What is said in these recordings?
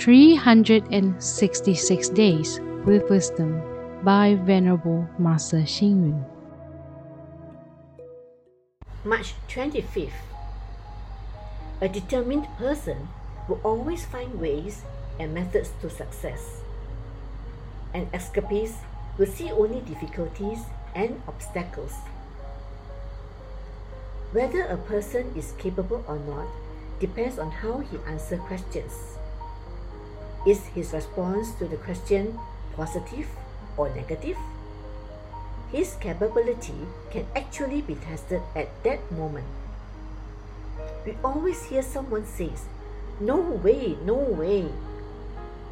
366 Days with Wisdom by Venerable Master Xing Yun. March 25th. A determined person will always find ways and methods to success. An escapist will see only difficulties and obstacles. Whether a person is capable or not depends on how he answers questions. Is his response to the question positive or negative? His capability can actually be tested at that moment. We always hear someone says, no way, no way.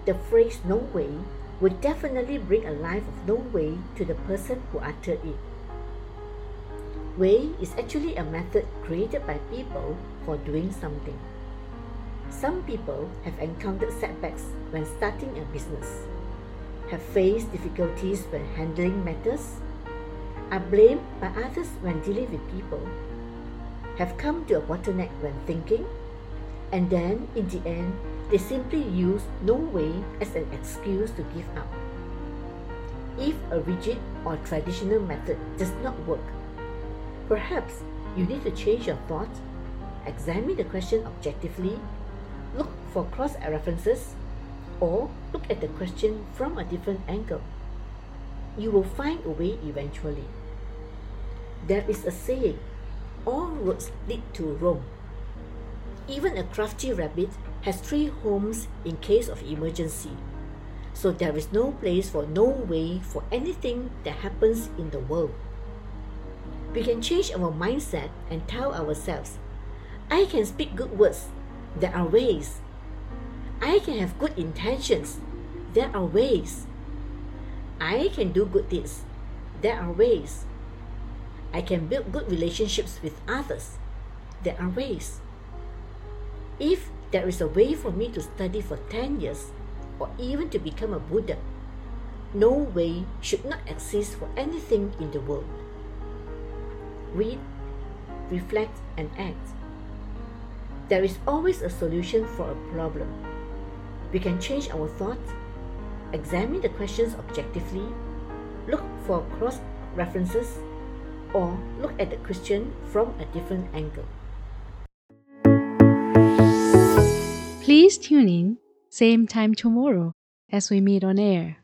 The phrase no way would definitely bring a life of no way to the person who uttered it. Way is actually a method created by people for doing something. Some people have encountered setbacks when starting a business, have faced difficulties when handling matters, are blamed by others when dealing with people, have come to a bottleneck when thinking, and then in the end, they simply use no way as an excuse to give up. If a rigid or traditional method does not work, perhaps you need to change your thought, examine the question objectively, look for cross references, or look at the question from a different angle. You will find a way eventually. There is a saying, all roads lead to Rome. Even a crafty rabbit has three homes in case of emergency. So there is no place for no way for anything that happens in the world. We can change our mindset and tell ourselves, I can speak good words. There are ways. I can have good intentions. There are ways. I can do good deeds. There are ways. I can build good relationships with others. There are ways. If there is a way for me to study for 10 years or even to become a Buddha, no way should not exist for anything in the world. Read, reflect, and act. There is always a solution for a problem. We can change our thoughts, examine the questions objectively, look for cross references, or look at the question from a different angle. Please tune in, same time tomorrow as we meet on air.